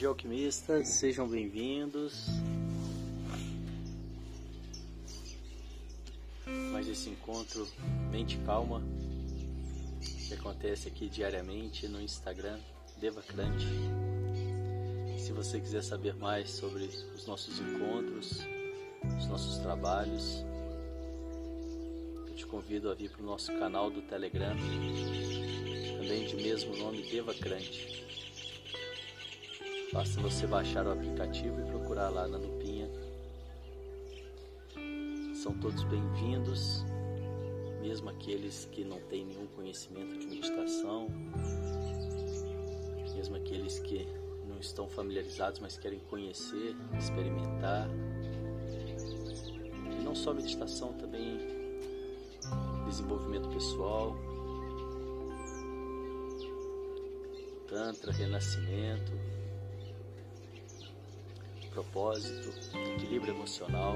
Dia, alquimistas, sejam bem-vindos. Mais esse encontro Mente Calma que acontece aqui diariamente no Instagram Devacrante. Se você quiser saber mais sobre os nossos encontros, os nossos trabalhos, eu te convido a vir para o nosso canal do Telegram, também de mesmo nome Devacrante. Basta você baixar o aplicativo e procurar lá na lupinha. São todos bem-vindos, mesmo aqueles que não têm nenhum conhecimento de meditação, mesmo aqueles que não estão familiarizados, mas querem conhecer, experimentar. E não só meditação, também desenvolvimento pessoal, Tantra, renascimento propósito, equilíbrio emocional.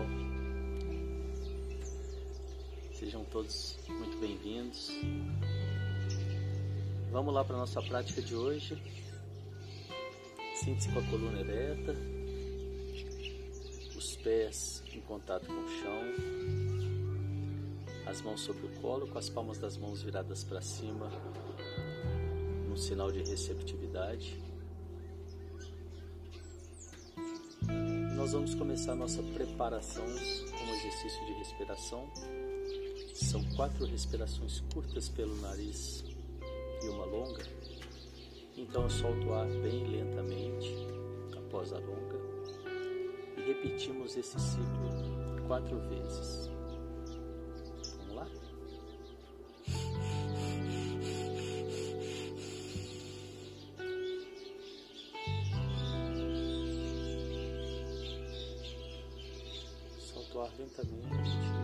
Sejam todos muito bem-vindos. Vamos lá para a nossa prática de hoje. Sinta-se com a coluna ereta, os pés em contato com o chão, as mãos sobre o colo, com as palmas das mãos viradas para cima, num sinal de receptividade. Nós vamos começar nossa preparação com um exercício de respiração. São quatro respirações curtas pelo nariz e uma longa. Então eu solto o ar bem lentamente após a longa e repetimos esse ciclo quatro vezes. Lentamente.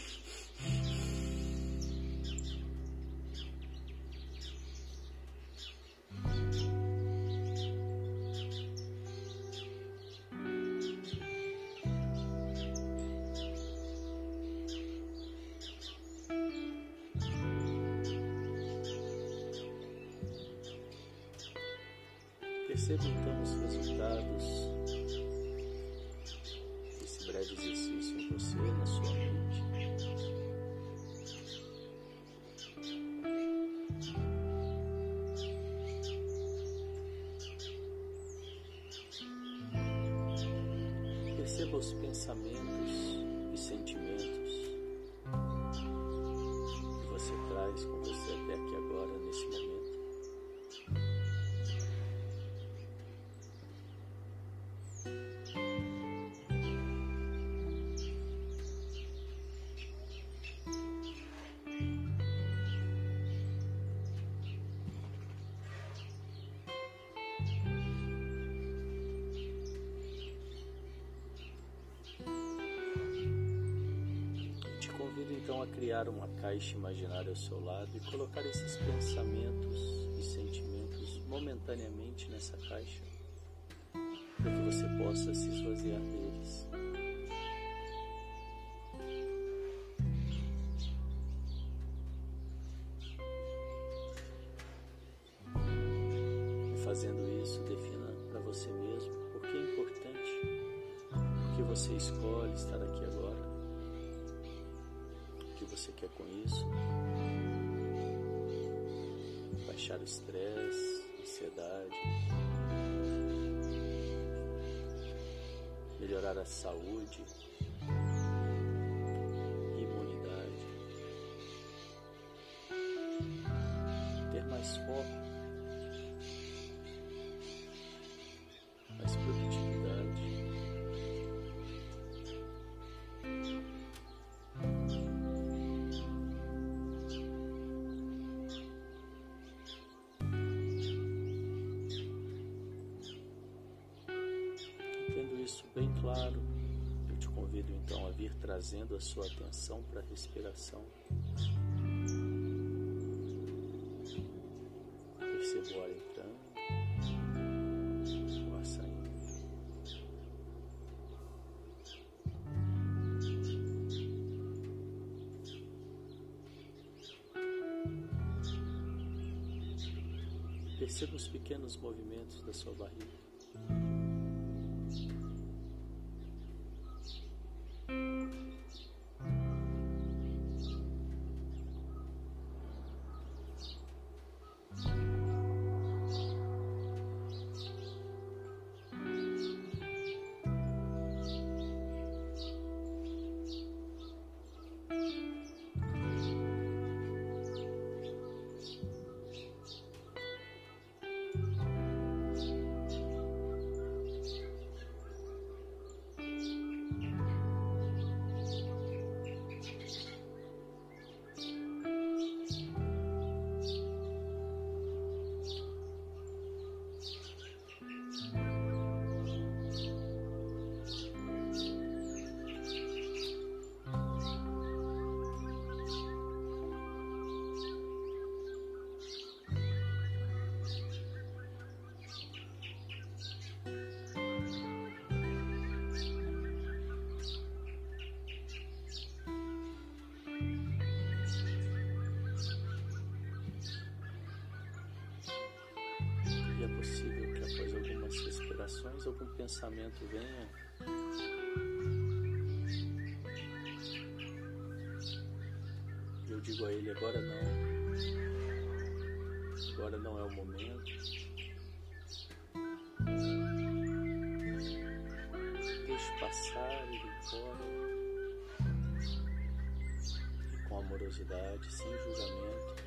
Perceba então os resultados desse breve exercício em você, na sua mente. Perceba os pensamentos e sentimentos que você traz com você até aqui agora, nesse momento. Então a criar uma caixa imaginária ao seu lado e colocar esses pensamentos e sentimentos momentaneamente nessa caixa, para que você possa se esvaziar deles. E fazendo isso, defina para você mesmo por que é importante, porque você escolhe estar aqui agora que você quer com isso. Baixar o estresse, ansiedade. Melhorar a saúde, trazendo a sua atenção para a respiração. Perceba o ar entrando, o ar saindo. Perceba os pequenos movimentos da sua barriga. Algum pensamento venha. Eu digo a ele: agora não. Agora não é o momento. Deixe passar e ir embora. E com amorosidade, sem julgamento.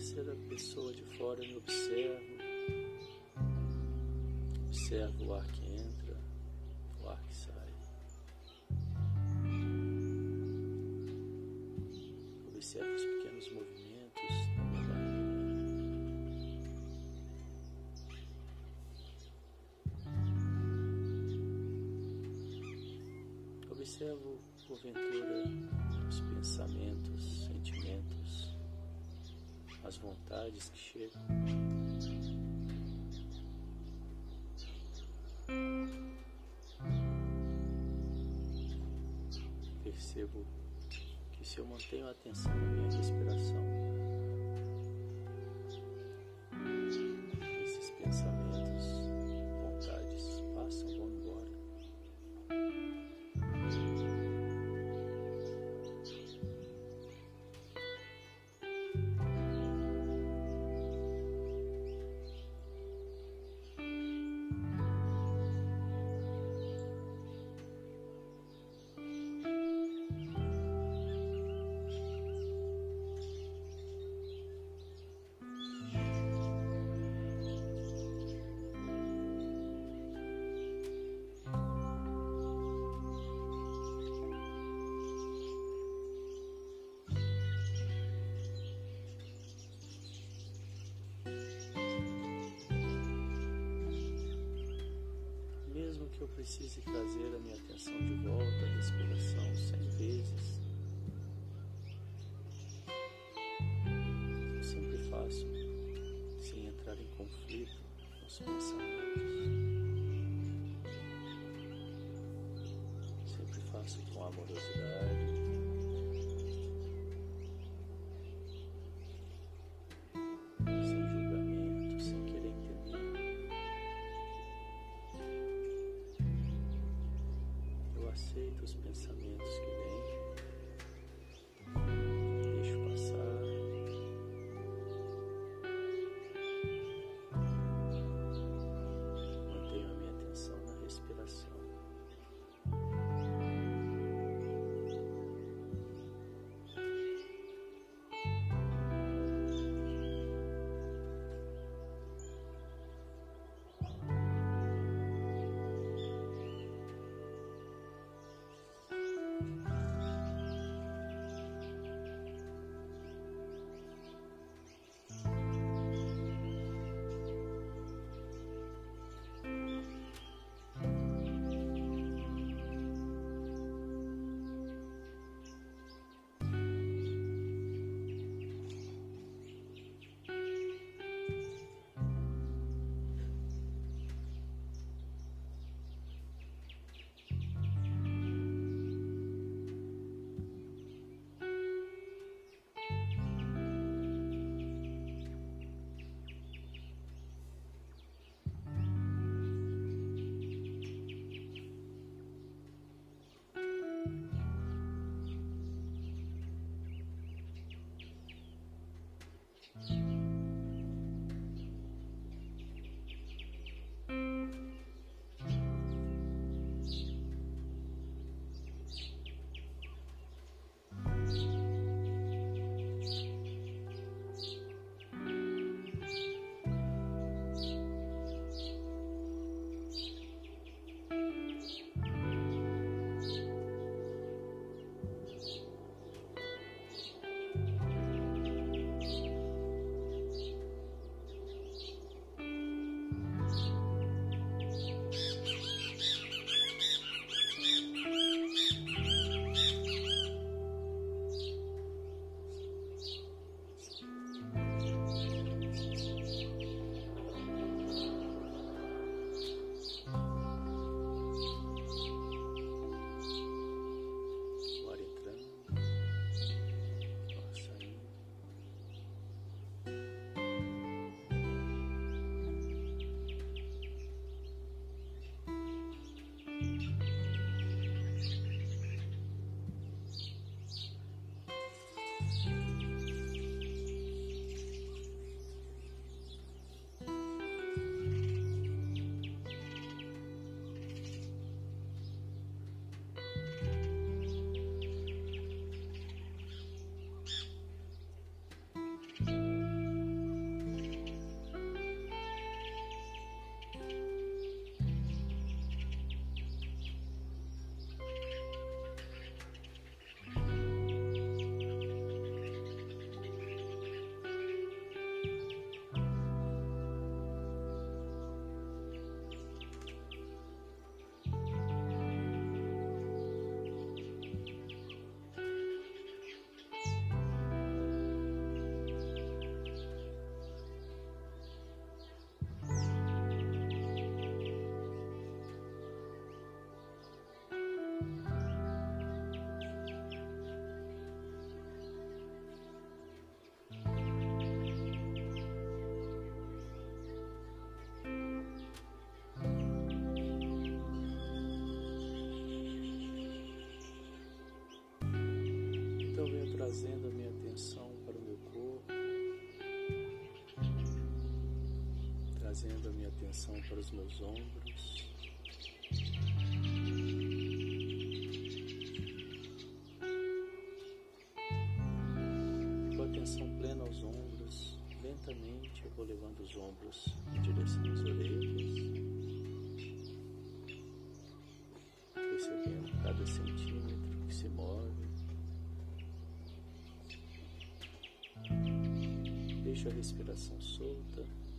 Terceira pessoa de fora, me observo. Observo o ar que entra, o ar que sai. Observo os pequenos movimentos da minha barriga. Observo, porventura, os pensamentos, sentimentos, as vontades que chegam. Percebo que se eu mantenho a atenção na minha respiração, que eu precise trazer a minha atenção de volta à respiração cem vezes, eu sempre faço sem entrar em conflito com os pensamentos. Sempre faço com amorosidade. atenção para os meus ombros. Com atenção plena aos ombros, lentamente eu vou levando os ombros em direção às orelhas, percebendo cada centímetro que se move. Deixo a respiração solta.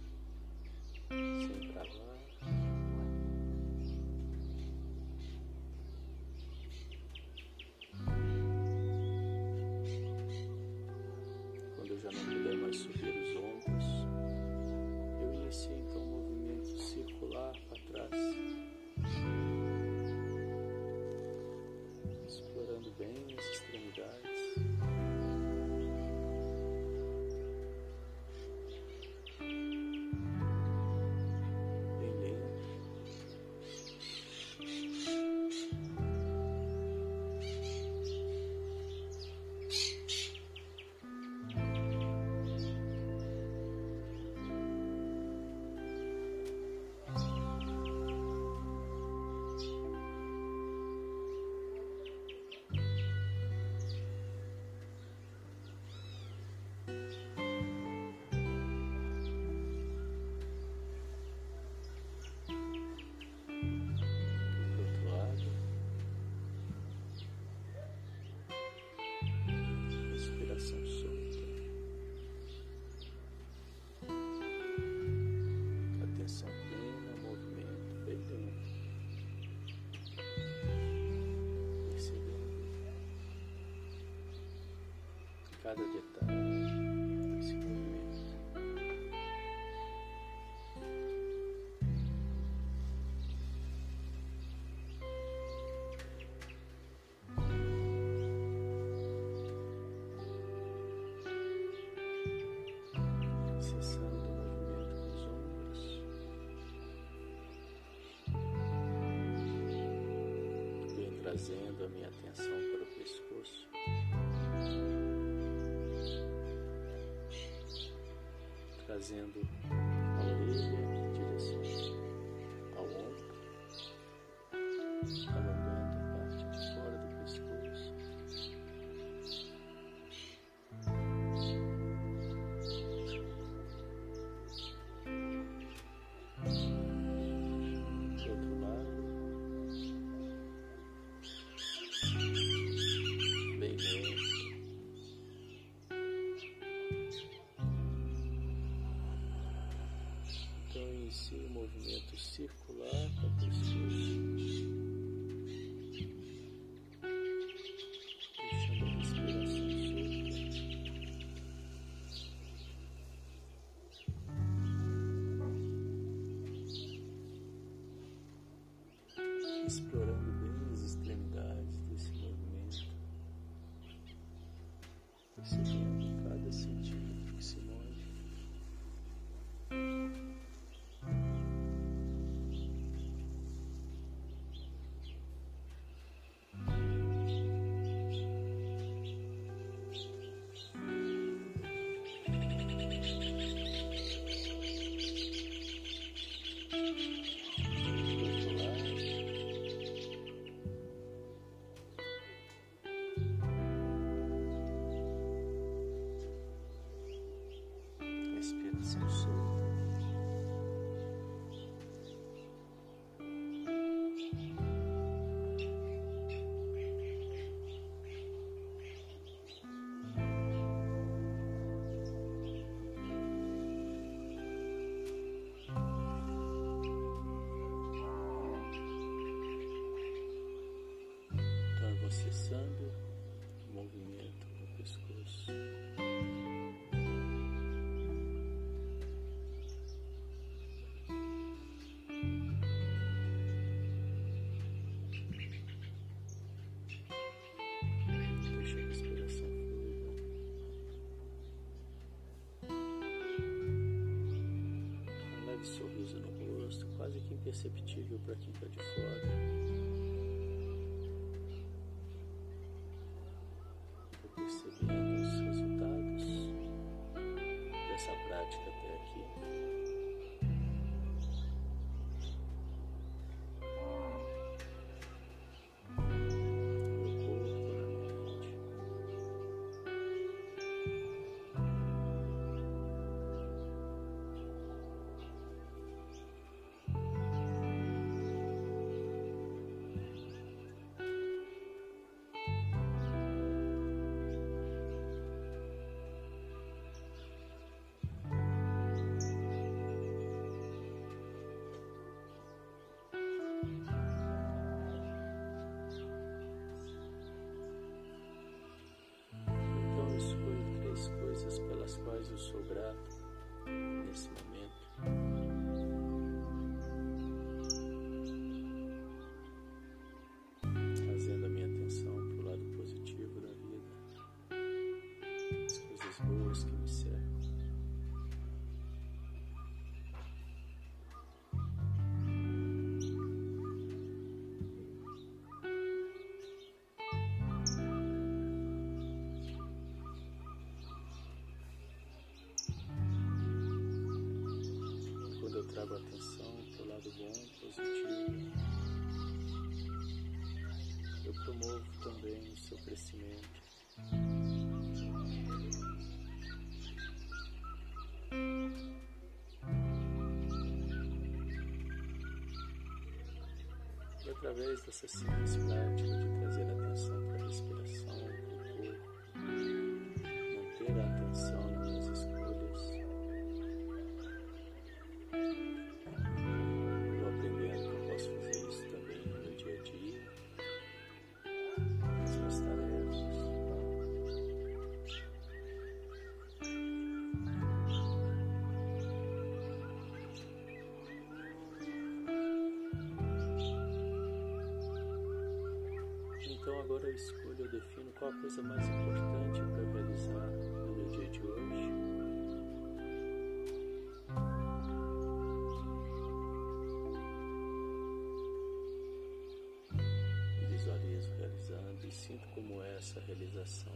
cada detalhe desse movimento. trazendo a minha atenção para o pescoço. trazendo alegria. Né? perceptível para quem está de fora. eu sou grato. Trago atenção para o lado bom, positivo, eu promovo também o seu crescimento. E através dessa simples prática de trazer atenção para a respiração, Então agora eu escolho, eu defino qual a coisa mais importante para realizar no meu dia de hoje. Visualizo realizando e sinto como é essa realização.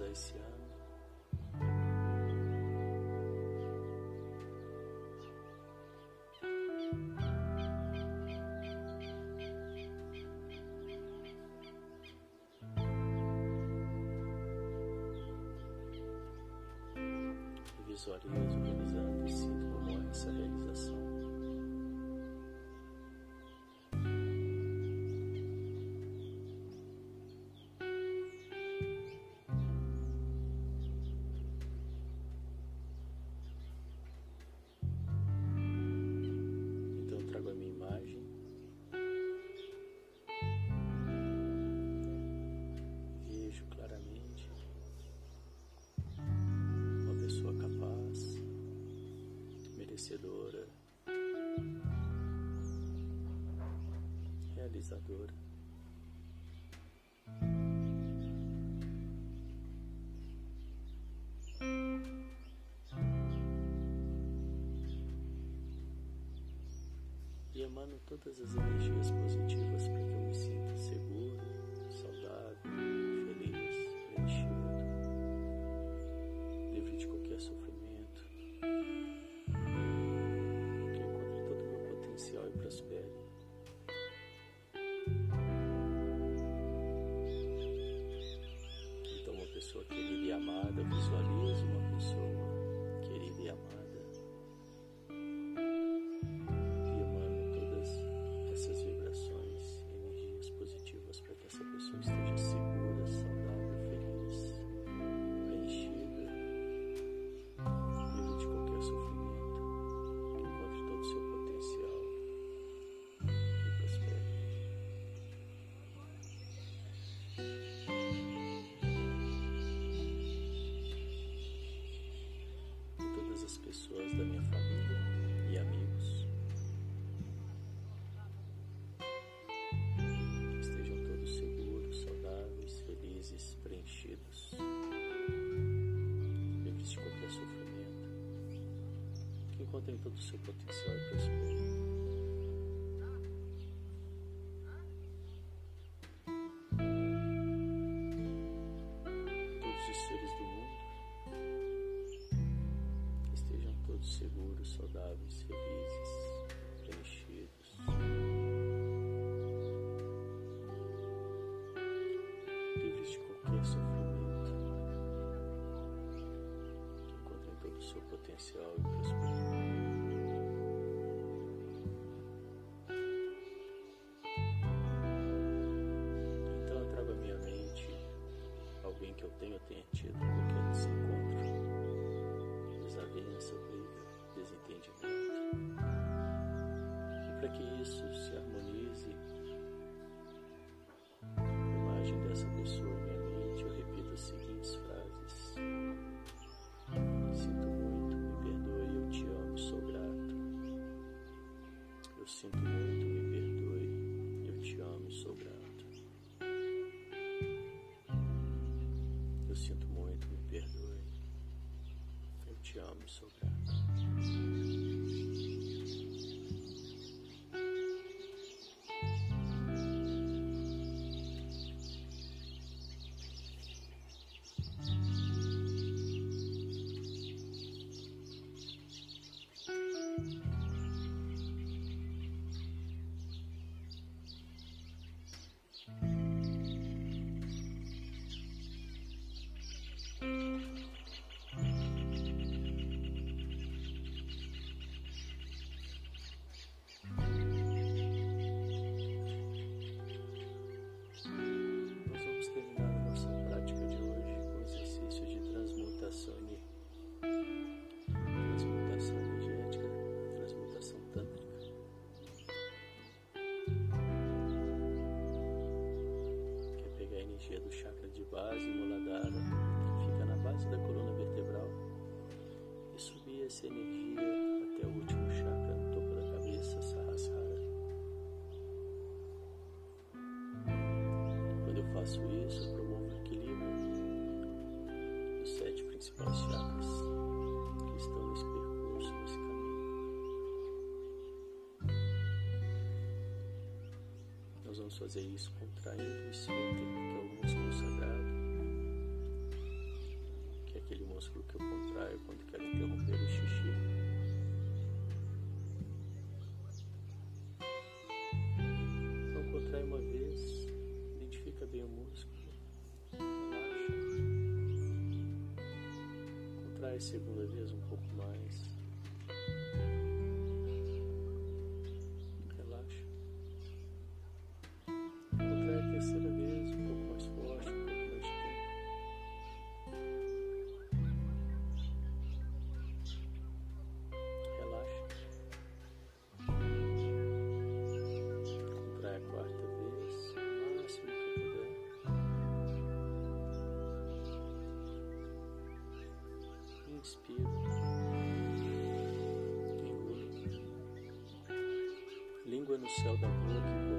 Realizar esse ano? Visualizo realizando e sinto como é essa realização. Emano todas as energias positivas para que eu me sinta seguro, saudável, feliz, preenchido livre de qualquer sofrimento, que encontre todo o meu potencial e prospere. Então, uma pessoa querida e amada, visualize encontrem todo o seu potencial e prosperem. Todos os seres do mundo estejam todos seguros, saudáveis, felizes, preenchidos. seu potencial e prosperidade. que eu tenho tenha tido qualquer desencontro, desavença, briga, desentendimento. E para que isso se harmonize, so faço isso, eu promovo o equilíbrio dos sete principais chakras que estão nesse percurso, nesse caminho. Nós vamos fazer isso contraindo o esfíncter, que é o músculo sagrado. traz segunda vez um pouco mais. céu da boca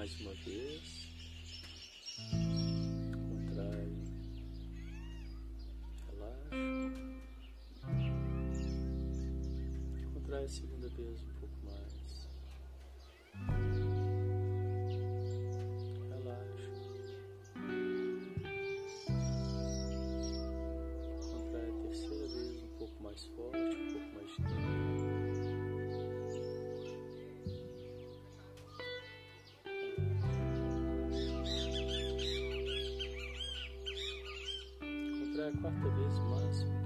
mais uma vez. quarta vez mais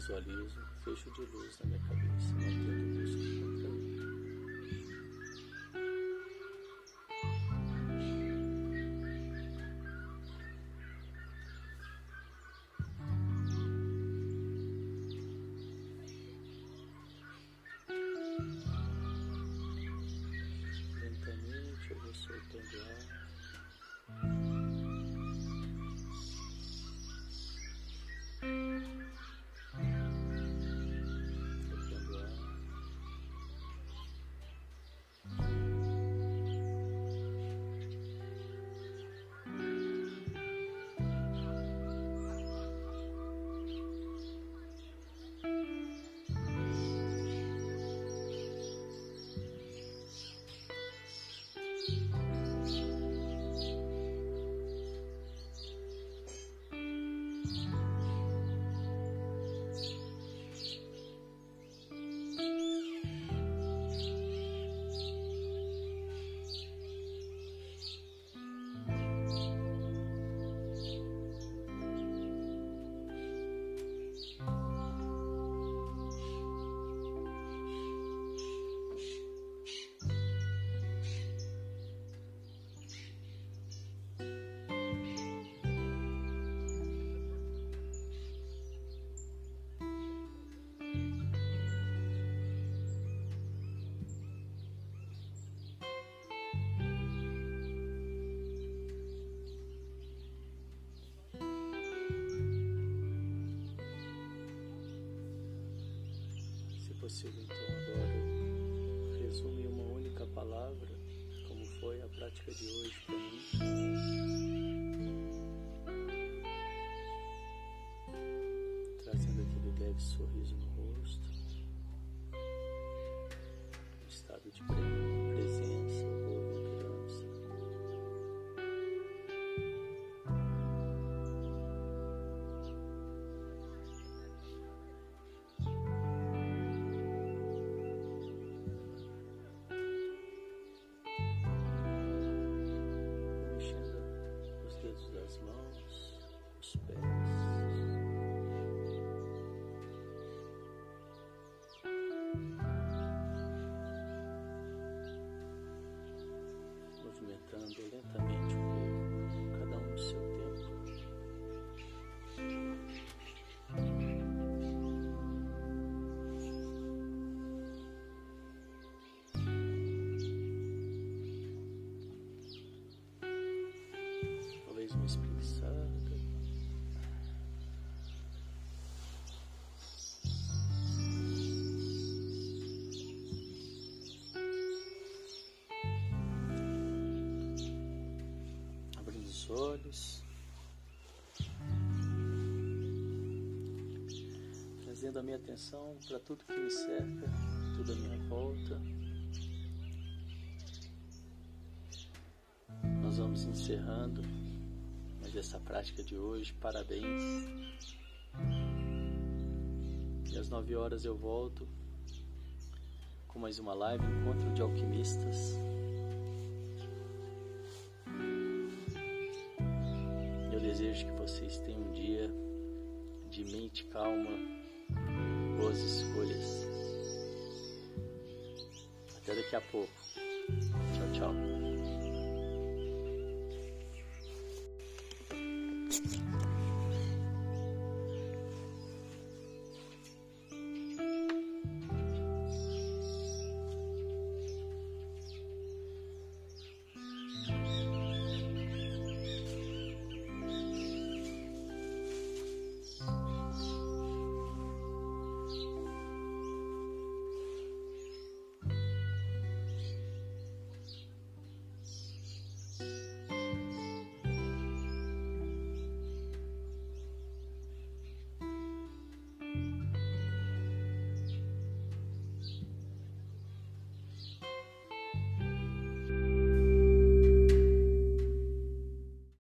Visualizo fecho de luz na minha cabeça, mantendo o músculo contraído. Lentamente eu vou soltando ar. prática de hoje para mim, trazendo aquele leve sorriso no olhos. Trazendo a minha atenção para tudo que me cerca, tudo à minha volta. Nós vamos encerrando mais essa prática de hoje. Parabéns. E às nove horas eu volto com mais uma live, Encontro de Alquimistas. Vocês tenham um dia de mente calma, boas escolhas. Até daqui a pouco. Tchau, tchau.